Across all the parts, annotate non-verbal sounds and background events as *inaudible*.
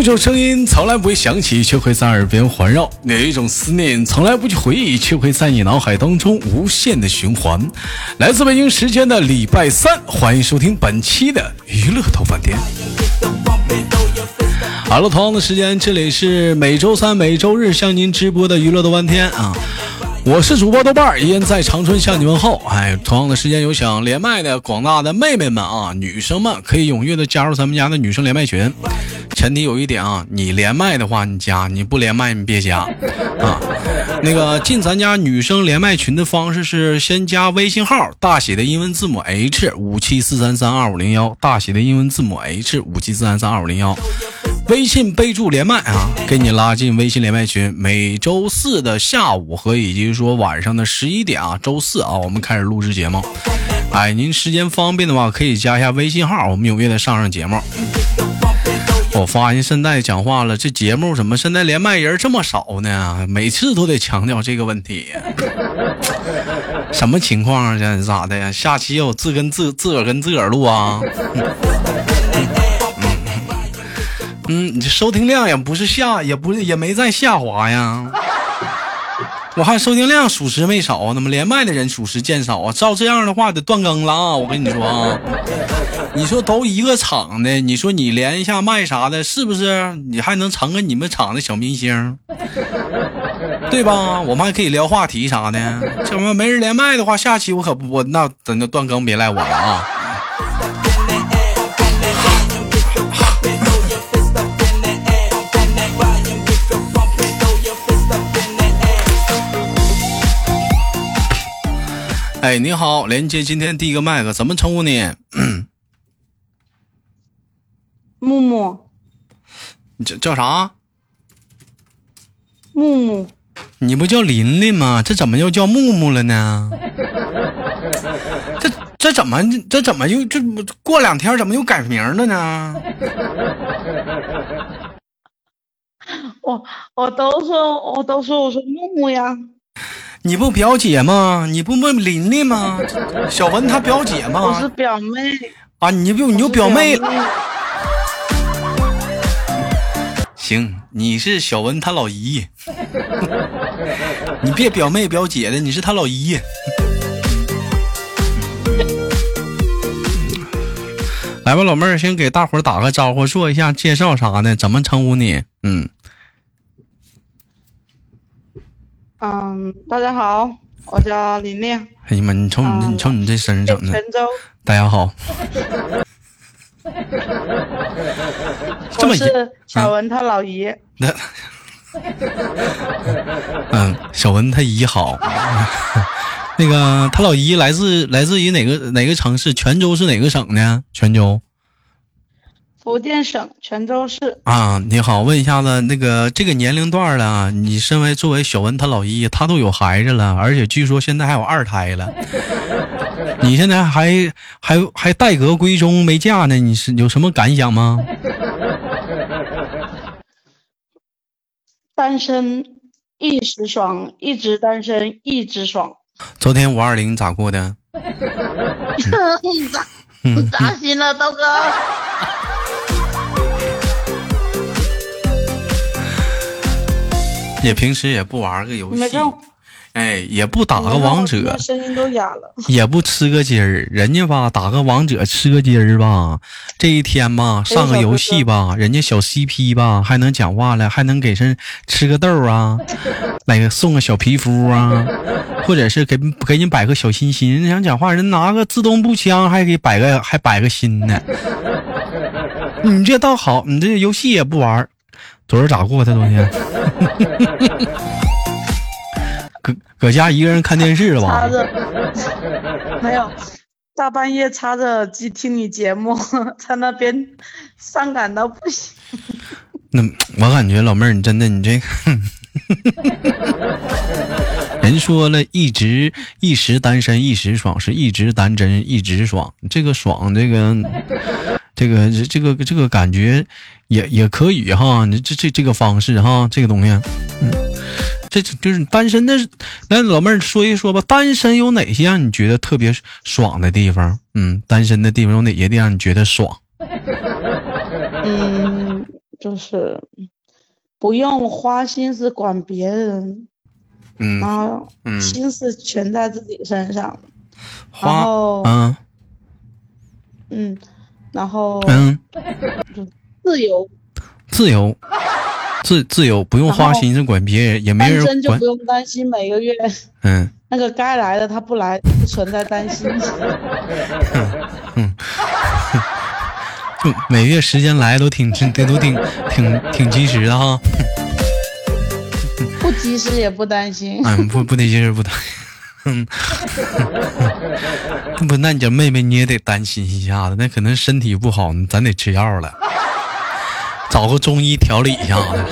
有一种声音从来不会响起，却会在耳边环绕；有一种思念从来不去回忆，却会在你脑海当中无限的循环。来自北京时间的礼拜三，欢迎收听本期的娱乐头饭店。好了，同样的时间，这里是每周三、每周日向您直播的娱乐的半天啊。我是主播豆瓣儿，依然在长春向你问候。哎，同样的时间有想连麦的广大的妹妹们啊，女生们可以踊跃的加入咱们家的女生连麦群。前提有一点啊，你连麦的话你加，你不连麦你别加啊。那个进咱家女生连麦群的方式是先加微信号大写的英文字母 H 五七四三三二五零幺，大写的英文字母 H 五七四三三二五零幺。微信备注连麦啊，给你拉进微信连麦群。每周四的下午和以及说晚上的十一点啊，周四啊，我们开始录制节目。哎，您时间方便的话，可以加一下微信号，我们踊跃的上上节目。我发现现在讲话了，这节目怎么现在连麦人这么少呢？每次都得强调这个问题，什么情况啊？这咋的呀？下期要自跟自自个儿跟自个儿录啊？你这收听量也不是下，也不是也没在下滑呀。*laughs* 我看收听量属实没少，那么连麦的人属实见少啊。照这样的话，得断更了啊！我跟你说啊，你说都一个厂的，你说你连一下麦啥的，是不是？你还能成个你们厂的小明星，对吧？我们还可以聊话题啥的。这么没人连麦的话，下期我可不，我那等那断更别赖我了啊。哎，你好，连接今天第一个麦克，怎么称呼你？木木，你叫叫啥？木木，你不叫琳琳吗？这怎么又叫木木了呢？这这怎么这怎么又这过两天怎么又改名了呢？我我都说我都说我说木木呀。你不表姐吗？你不问琳琳吗？小文她表姐吗？我是表妹啊！你就你就表妹了。行，你是小文他老姨，*laughs* 你别表妹表姐的，你是他老姨。来吧，老妹儿，先给大伙儿打个招呼，做一下介绍啥的，怎么称呼你？嗯。嗯，大家好，我叫琳琳。哎呀妈，你瞅你，你瞅你这声整的。泉州。大家好。这是小文他老姨。那。*laughs* 嗯，小文他姨好。*laughs* 那个他老姨来自来自于哪个哪个城市？泉州是哪个省呢？泉州。福建省泉州市啊，你好，问一下子，那个这个年龄段了，你身为作为小文他老姨，他都有孩子了，而且据说现在还有二胎了，*laughs* 你现在还还还待阁闺中没嫁呢，你是有什么感想吗？单身一时爽，一直单身一直爽。昨天五二零咋过的？*laughs* 咋扎心了，刀哥。*laughs* 也平时也不玩个游戏，哎，也不打个王者，声音都哑了，也不吃个鸡儿。人家吧，打个王者吃个鸡儿吧，这一天吧，上个游戏吧，人家小 CP 吧还能讲话了，还能给人吃个豆啊，来个送个小皮肤啊，或者是给给你摆个小心心。人想讲话，人拿个自动步枪还给摆个还摆个心呢。*laughs* 你这倒好，你这游戏也不玩。昨儿咋过的？昨天，*laughs* 搁搁家一个人看电视了吧？没有，大半夜插着耳机听你节目，在那边伤感到不行。那我感觉老妹儿，你真的你这个，*laughs* 人说了一直一时单身一时爽，是一直单身一直爽。这个爽，这个。这个这这个这个感觉也也可以哈，你这这这个方式哈，这个东西，嗯，这就是单身的。那，老妹儿说一说吧，单身有哪些让你觉得特别爽的地方？嗯，单身的地方有哪些地方你觉得爽？*laughs* 嗯，就是不用花心思管别人，嗯然后嗯，心思全在自己身上，然花后嗯嗯，然后嗯，自由，自由自自由，不用花心思管别人，也没人管身就不。用担心每个月嗯那个该来的他不来，不存在担心。*laughs* 就每月时间来都挺挺都挺挺挺及时的哈。*laughs* 不及时也不担心。嗯，不不得劲儿不得。嗯，*laughs* 不，那你这妹妹你也得担心一下子，那可能身体不好，咱得吃药了，找个中医调理一下子。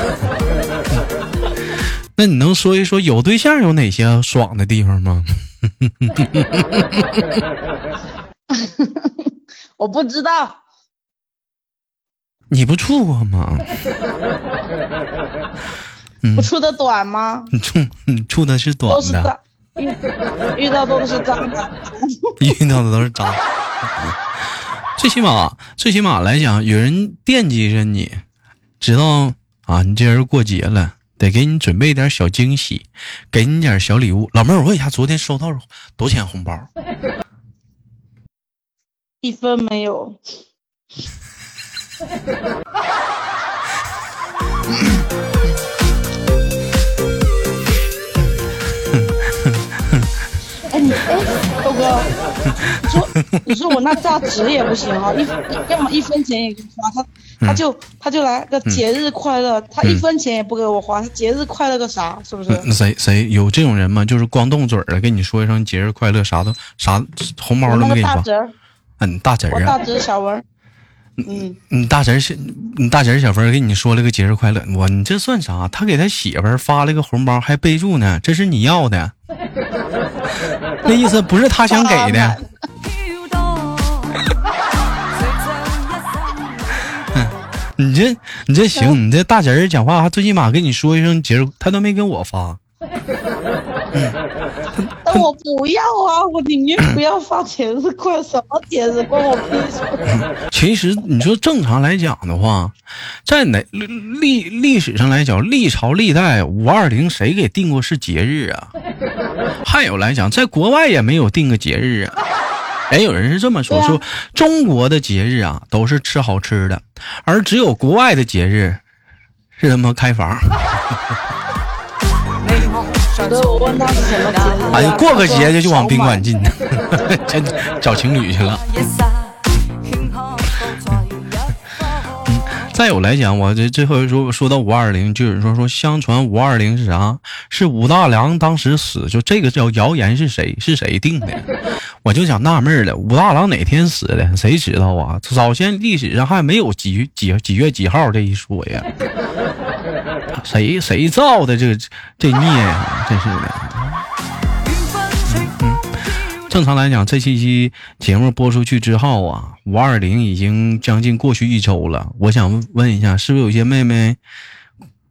*laughs* 那你能说一说有对象有哪些爽的地方吗？*laughs* 我不知道，你不处过吗？我处的短吗？你处你处的是短的，遇 *laughs* 遇到都是渣男。*laughs* 遇到的都是渣。最起码，最起码来讲，有人惦记着你，知道啊，你这人过节了，得给你准备点小惊喜，给你点小礼物。老妹儿，我问一下，昨天收到多少钱红包？一分没有。*laughs* 你说你说我那榨汁也不行啊，一要么一分钱也不花，他他就他就来个节日快乐，他一分钱也不给我花，他节日快乐个啥？是不是？那谁谁有这种人吗？就是光动嘴儿了，跟你说一声节日快乐，啥都啥红包都没给你发。个大侄，嗯，大侄儿啊，我大侄儿小文儿，嗯，你大侄儿小，你大侄儿小芬儿跟你说了个节日快乐，我你这算啥？他给他媳妇儿发了个红包，还备注呢，这是你要的。那意思不是他想给的，*laughs* 你这你这行，你这大侄儿讲话他最起码跟你说一声节日，他都没跟我发。但 *laughs* 我不要啊，我宁愿不要发节日快，什么节日关我屁事。*laughs* 其实你说正常来讲的话，在哪历历历史上来讲，历朝历代五二零谁给定过是节日啊？*laughs* 还有来讲，在国外也没有定个节日啊。哎，有人是这么说，啊说中国的节日啊都是吃好吃的，而只有国外的节日是他妈开房。我问他是什么节日、啊，哎，过个节就就往宾馆进。进，*laughs* 真找情侣去了。再有来讲，我这最后说说到五二零，就有人说说，相传五二零是啥？是武大郎当时死，就这个叫谣言是谁是谁定的？我就想纳闷了，武大郎哪天死的？谁知道啊？早先历史上还没有几几几月几号这一说呀？谁谁造的这这孽呀？真是的。正常来讲，这期期节目播出去之后啊，五二零已经将近过去一周了。我想问一下，是不是有些妹妹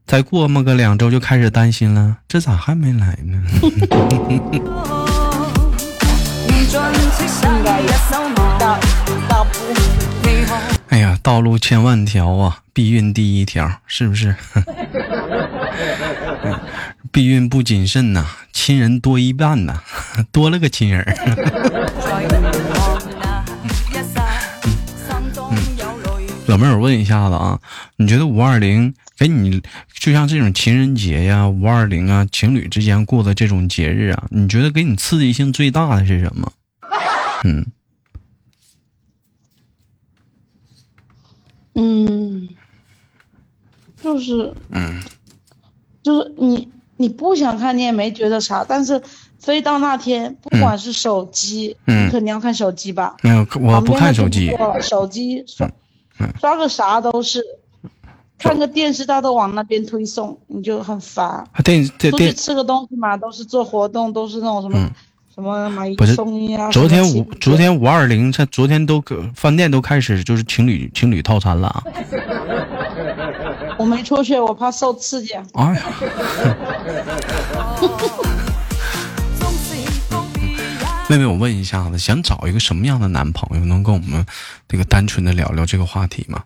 再过么个两周就开始担心了？这咋还没来呢？*laughs* 哎呀，道路千万条啊，避孕第一条，是不是？*laughs* 避孕不谨慎呐、亲人多一半呐、*laughs* 多了个亲人老妹儿，我问一下子啊，你觉得五二零给你就像这种情人节呀、五二零啊，情侣之间过的这种节日啊，你觉得给你刺激性最大的是什么？嗯，嗯，就是，嗯，就是你你不想看，你也没觉得啥，但是非到那天，不管是手机，嗯。你肯定要看手机吧？没有，我不看手机。手机刷个啥都是，看个电视他都往那边推送，你就很烦。啊电电电出去吃个东西嘛，都是做活动，都是那种什么、嗯什么买一送一啊。昨天五昨天五二零，这昨天都搁饭店都开始就是情侣情侣套餐了啊！我没出去，我怕受刺激。啊。哎呀，*laughs* 妹妹，我问一下子，想找一个什么样的男朋友，能跟我们这个单纯的聊聊这个话题吗？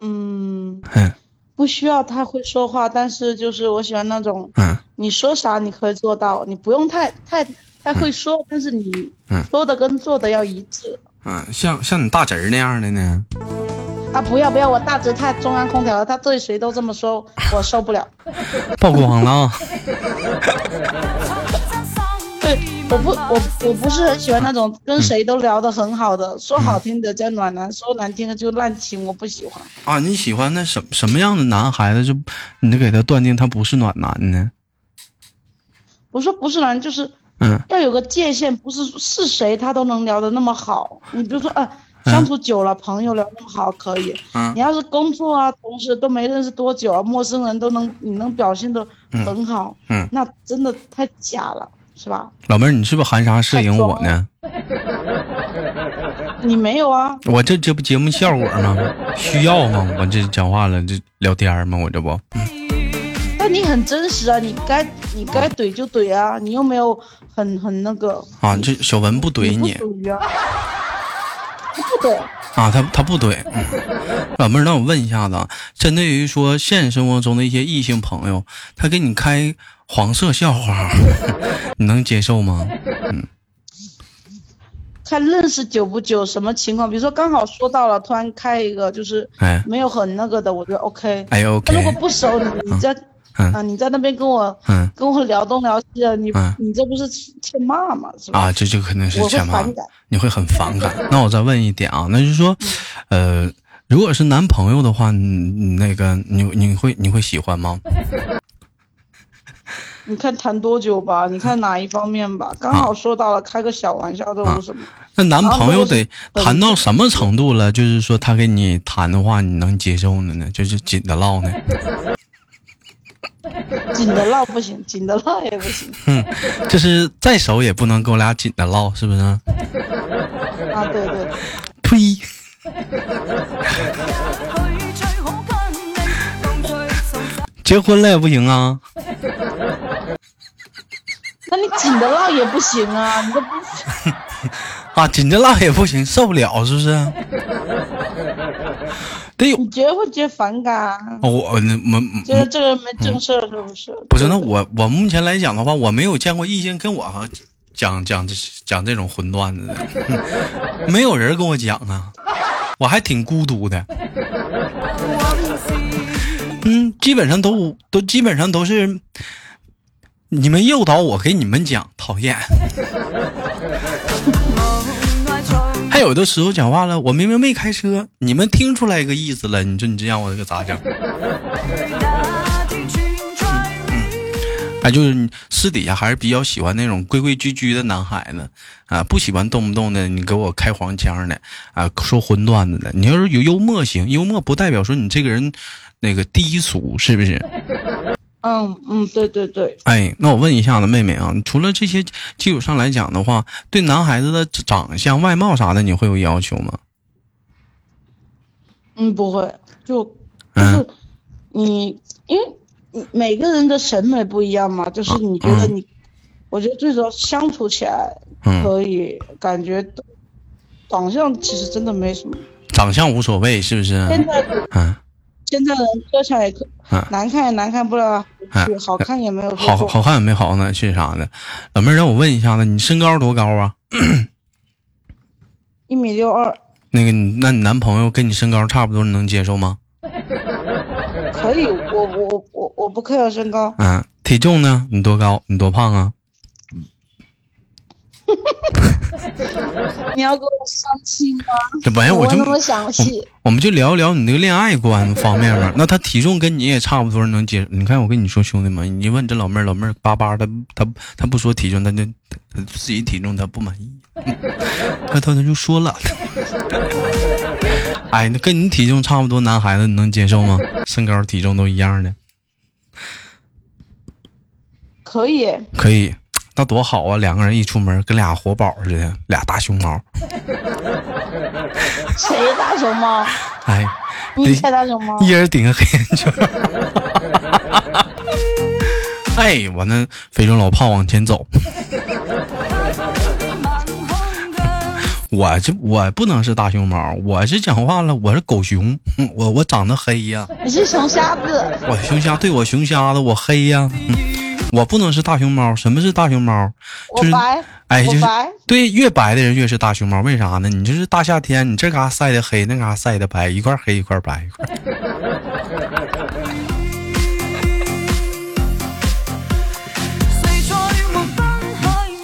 嗯，嗯不需要太会说话，但是就是我喜欢那种，嗯你说啥你可以做到，你不用太太太会说，但是你嗯说的跟做的要一致。嗯，像像你大侄儿那样的呢？啊，不要不要，我大侄太中央空调了，他对谁都这么说，我受不了。*laughs* 曝光了我不我我不是很喜欢那种跟谁都聊得很好的，说好听的叫暖男，说难听的就滥情，我不喜欢。啊，你喜欢那什什么样的男孩子就，你就给他断定他不是暖男呢？我说不是男，就是嗯要有个界限，不是是谁他都能聊得那么好。你比如说，呃，相处久了，朋友聊那么好可以。嗯你要是工作啊，同事都没认识多久啊，陌生人都能你能表现得很好，嗯那真的太假了，是吧？老妹儿，你是不是含沙射影我呢？*laughs* 你没有啊？我这这不节目效果吗？需要吗？我这讲话了，这聊天吗？我这不，那你很真实啊，你该你该怼就怼啊，你又没有很很那个。啊，这小文不怼不你属于啊，*laughs* 不怼。啊，他他不怼。嗯老妹儿，那我问一下子啊，针对于说现实生活中的一些异性朋友，他给你开黄色笑话，*laughs* 你能接受吗？嗯看认识久不久，什么情况？比如说刚好说到了，突然开一个就是哎没有很那个的，我觉得 OK。哎那如果不熟，你你在嗯啊你在那边跟我嗯跟我聊东聊西的，你嗯你这不是欠骂吗？是吧？啊，这就肯定是我会前妈反感，你会很反感。*laughs* 那我再问一点啊，那就是说，呃，如果是男朋友的话，你你那个你你会你会喜欢吗？你看谈多久吧，你看哪一方面吧。刚好说到了，开个小玩笑都有什么？那男朋友得啊谈到什么程度了？就是说他跟你谈的话，你能接受的呢？就是紧的唠呢？*laughs* 紧的唠不行，紧的唠也不行嗯，就是再熟也不能跟我俩紧的唠，是不是？啊！对对对，呸！*laughs* 结婚了也不行啊？那你紧的唠也不行啊，你这不 *laughs* 啊，紧的唠也不行，受不了，是不是？得有你觉得会觉得反感啊？哦我我我觉得这个人没正事儿是不是？不是，那我我目前来讲的话，我没有见过异性跟我讲讲这讲这种荤段子的，*laughs* 没有人跟我讲啊，我还挺孤独的。嗯，基本上都都基本上都是你们诱导我给你们讲，讨厌。还有的时候讲话了，我明明没开车，你们听出来一个意思了，你说你这让我可咋整？啊，就是你私底下还是比较喜欢那种规规矩矩的男孩子啊，不喜欢动不动的你给我开黄腔的啊，说荤段子的。你要是有幽默行，幽默不代表说你这个人那个低俗，是不是？嗯嗯，对对对，哎，那我问一下子妹妹啊，除了这些基础上来讲的话，对男孩子的长相、外貌啥的，你会有要求吗？嗯，不会，就就嗯是你，因为每个人的审美不一样嘛，就是你觉得你，我觉得最主要相处起来嗯，可以，感觉长相其实真的没什么。长相无所谓，是不是？现在嗯，现在人磕起来也磕嗯，难看也难看不了哪里去，嗯好看也没有说好好看也没好呢，去啥的。老妹儿，让我问一下子，你身高多高啊？一米六二那个你，那你男朋友跟你身高差不多，你能接受吗？可以，我我我我不 care 身高，嗯，体重呢？你多高？你多胖啊？*laughs* *laughs* 你要跟我相亲吗？这玩意儿我就问那么详细，我们就聊一聊你那个恋爱观方面吧。那他体重跟你也差不多，能接？你看我跟你说，兄弟们，你问这老妹儿，老妹儿巴巴的，她她不说体重，她就她自己体重她不满意，她她她就说了。*laughs* 哎，那跟你体重差不多男孩子，你能接受吗？身高体重都一样的，可以。可以，那多好啊！两个人一出门跟俩活宝似的，俩大熊猫。*laughs* 谁大熊猫？哎，你猜大熊猫？一人顶个黑眼圈。*laughs* 哎，我那非洲老炮往前走，我这我不能是大熊猫，我是讲话了，我是狗熊，我我长得黑呀。你是熊瞎子。我熊瞎，对我熊瞎子，我黑呀。我不能是大熊猫。什么是大熊猫？就是哎，就是对，越白的人越是大熊猫。为啥呢？你就是大夏天，你这嘎晒的黑，那嘎晒的白，一块黑一块白。一块。*laughs*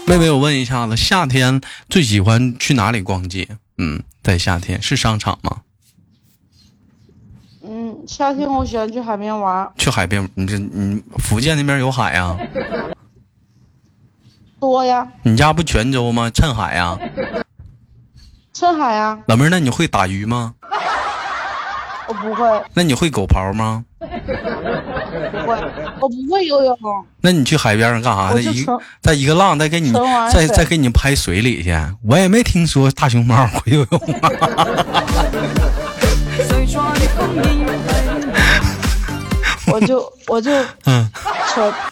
妹妹，我问一下子，夏天最喜欢去哪里逛街？嗯，在夏天是商场吗？嗯，夏天我喜欢去海边玩。去海边，你这你福建那边有海呀？多呀。你家不泉州吗？趁海呀？趁海呀。老妹儿，那你会打鱼吗？我不会。那你会狗刨吗？不会，我不会游泳。那你去海边上干啥呢？一在一个浪再给你再再给你拍水里去。我也没听说大熊猫会游泳。我就我就嗯，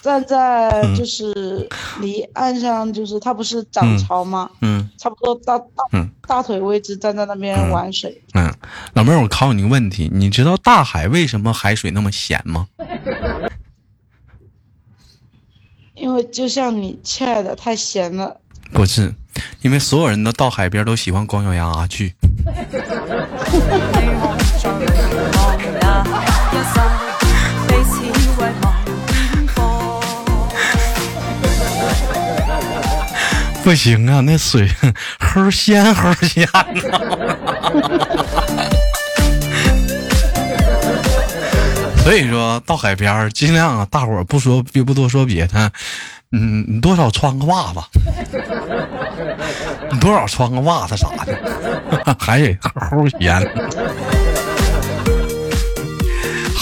站在就是离岸上，就是它不是涨潮吗？嗯，差不多大大大腿位置，站在那边玩水。嗯，老妹儿，我考你个问题，你知道大海为什么海水那么咸吗？因为就像你亲爱的，太咸了。不是，因为所有人都到海边都喜欢光脚丫去。*laughs* 不行啊，那水齁咸齁咸所以说到海边尽量啊，大伙儿不说别不多说别的，嗯，你多少穿个袜子，*laughs* 你多少穿个袜子啥的，海水齁咸。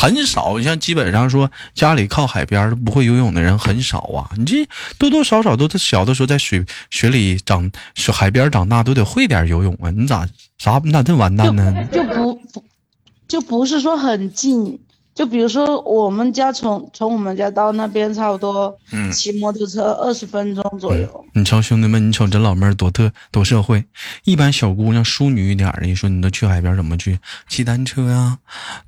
很少，你像基本上说家里靠海边儿不会游泳的人很少啊。你这多多少少都是小的时候在水水里长，海边长大都得会点游泳啊。你咋啥？你咋这完蛋呢？就不不就不是说很近。就比如说，我们家从从我们家到那边差不多，嗯，骑摩托车二十分钟左右。你瞅兄弟们，你瞅这老妹儿多特多社会。一般小姑娘淑女一点的，你说你都去海边怎么去？骑单车啊，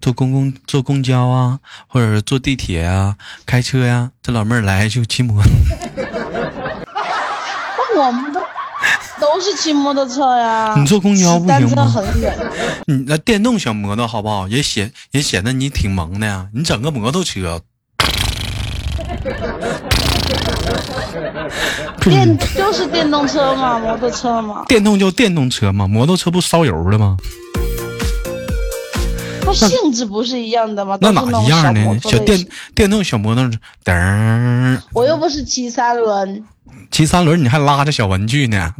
坐公共坐公交啊，或者是坐地铁啊，开车呀。这老妹儿来就骑摩。*laughs* 我们都。都是骑摩托车呀，你坐公交不行吗？很远。你那电动小摩托好不好？也显也显得你挺萌的呀。你整个摩托车，电就是电动车嘛，摩托车嘛。电动就电动车嘛，摩托车不烧油的吗？它性质不是一样的吗？那哪一样呢？小电电动小摩托，噔。我又不是骑三轮。骑三轮你还拉着小文具呢，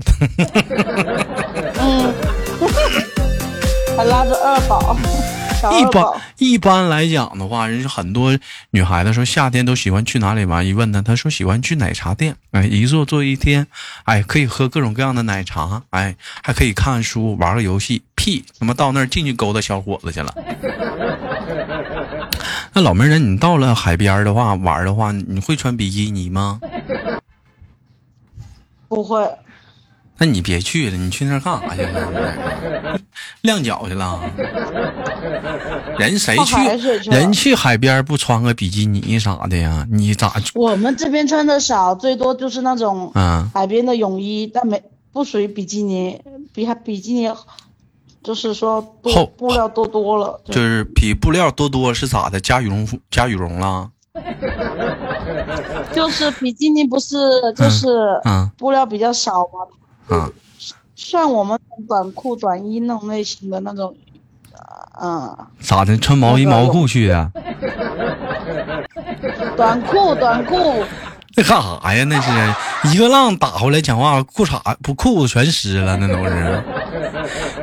嗯，*laughs* 还拉着二宝。*laughs* 一般一般来讲的话，人家很多女孩子说夏天都喜欢去哪里玩。一问她，她说喜欢去奶茶店，哎，一坐坐一天，哎，可以喝各种各样的奶茶，哎，还可以看书、玩个游戏。屁，他妈到那儿进去勾搭小伙子去了。*laughs* 那老妹儿，你到了海边的话玩的话，你会穿比基尼吗？不会，那你别去了，你去那儿干啥去了？*laughs* 晾脚去了？人谁去？人去海边不穿个比基尼啥的呀？你咋？我们这边穿的少，最多就是那种嗯海边的泳衣，但没不属于比基尼，比还比基尼，就是说厚布料多多了。就是比布料多多是咋的？加羽绒服加羽绒了？*laughs* 就是比基尼不是就是布料比较少嘛，嗯，像我们短裤短衣那种类型的那种，啊，咋的？穿毛衣毛裤去的？短裤短裤，那干啥呀？那是一个浪打回来，讲话裤衩不裤子全湿了，那都是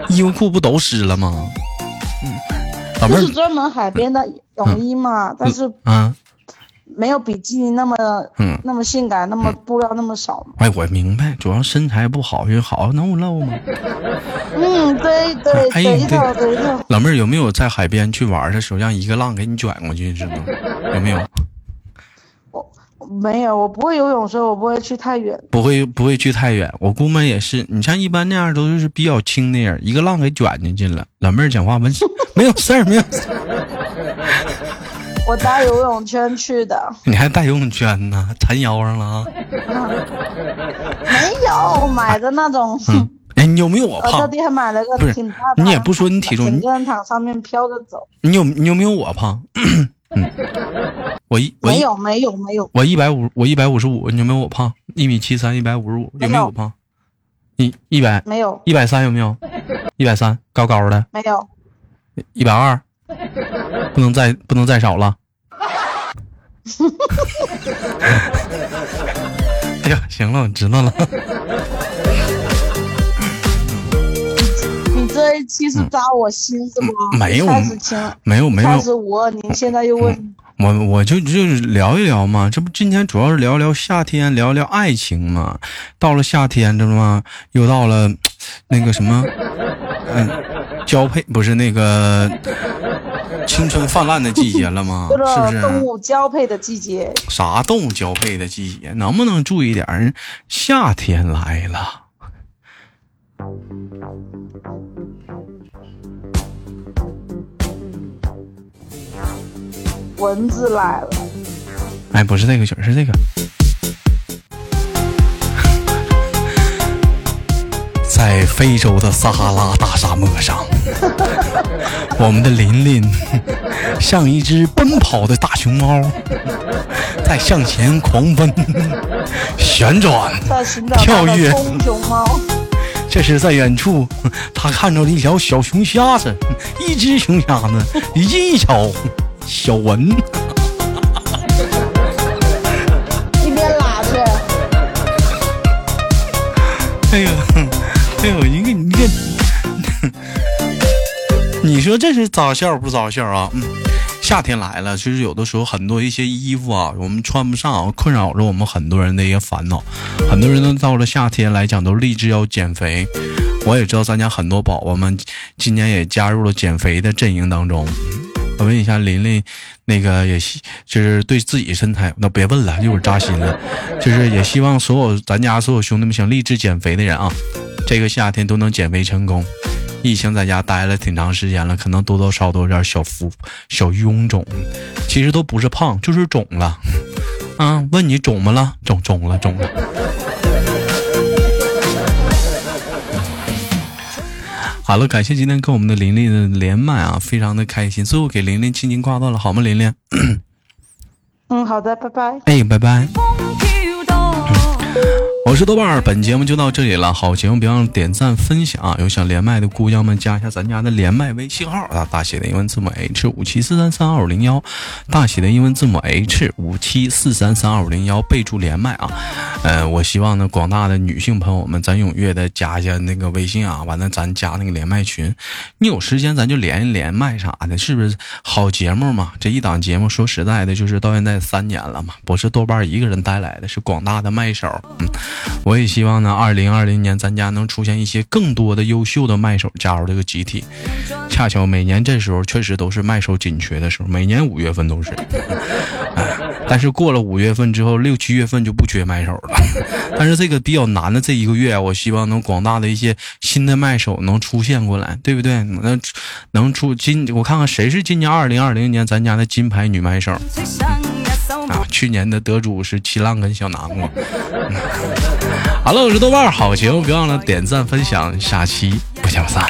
衣服裤不都湿了吗？嗯，不是专门海边的泳衣嘛，但是嗯。没有比基尼那么嗯那么性感，那么布料那么少。哎，我明白，主要身材不好，就好能不露吗？嗯，对对，对头对头。老妹儿有没有在海边去玩的时候，让一个浪给你卷过去，是吗？有没有？我没有，我不会游泳，所以我不会去太远。不会不会去太远，我估摸也是。你像一般那样都是比较轻的人，一个浪给卷进去了。老妹儿讲话没没有事儿，没有事儿。我带游泳圈去的，*laughs* 你还带游泳圈呢？缠腰上了啊？*laughs* 没有，买的那种。哎，你有没有我 *laughs* 胖？特地还买了个挺大的。你也不说你体重，整个人躺上面飘着走。你有你有没有我胖？嗯，我一没有没有没有。我一百五，我一百五十五，你有没有我胖？一米七三，一百五十五，有没有我胖？一一百没有？一百三有没有？一百三，高高的。没有。一百二。不能再不能再少了。*laughs* 哎呀，行了，我知道了。你这一期是扎我心是吗？没有，没有，没有。开始我，你现在又问我，我就就是聊一聊嘛。这不今天主要是聊聊夏天，聊聊爱情嘛。到了夏天，知道吗？又到了那个什么，嗯，交配不是那个。青春泛滥的季节了吗？*laughs* 是不是动物交配的季节？啥动物交配的季节？能不能注意点？夏天来了，蚊子来了。哎，不是这个曲儿，是这个。*laughs* 在非洲的撒哈拉大沙漠上，我们的琳琳像一只奔跑的大熊猫，在向前狂奔、旋转、跳跃。这是在远处，他看到了一条小熊瞎子，一只熊瞎子，一条小蚊。一边拉去。哎呀！哎呦，一个你，说这是咋笑不咋笑啊？嗯，夏天来了，其实有的时候很多一些衣服啊，我们穿不上，困扰着我们很多人的一些烦恼。很多人都到了夏天来讲，都立志要减肥。我也知道咱家很多宝宝们今年也加入了减肥的阵营当中。我问一下琳琳，那个也希就是对自己身材，那别问了，一会儿扎心了。就是也希望所有咱家所有兄弟们想励志减肥的人啊。这个夏天都能减肥成功。疫情在家待了挺长时间了，可能多多少少都有点小浮、小臃肿。其实都不是胖，就是肿了。啊，问你肿么了？肿肿了，肿了。好了，感谢今天跟我们的琳琳的连麦啊，非常的开心。最后给琳琳轻轻挂断了，好吗？琳琳。嗯，好的，拜拜。哎，拜拜。我是豆瓣儿，本节目就到这里了。好节目别忘了点赞分享啊，有想连麦的姑娘们加一下咱家的连麦微信号啊，大写的英文字母 H 五七四三三二五零幺，大写的英文字母 H 五七四三三二五零幺，备注连麦啊。呃，我希望呢广大的女性朋友们，咱踊跃的加一下那个微信啊，完了咱加那个连麦群。你有时间咱就连一连麦啥的，是不是好节目嘛？这一档节目说实在的，就是到现在三年了嘛，不是豆瓣一个人带来的，是广大的麦手，嗯。我也希望呢，二零二零年咱家能出现一些更多的优秀的麦手加入这个集体。恰巧每年这时候确实都是麦手紧缺的时候，每年五月份都是。但是过了五月份之后，六七月份就不缺麦手了。*laughs* 但是这个比较难的这一个月，我希望能广大的一些新的麦手能出现过来，对不对？能能出今我看看谁是今年二零二零年咱家的金牌女麦手。啊，去年的得主是七浪跟小南瓜。*laughs* 好了，我是豆瓣好节目，别忘了点赞分享，下期不见不散。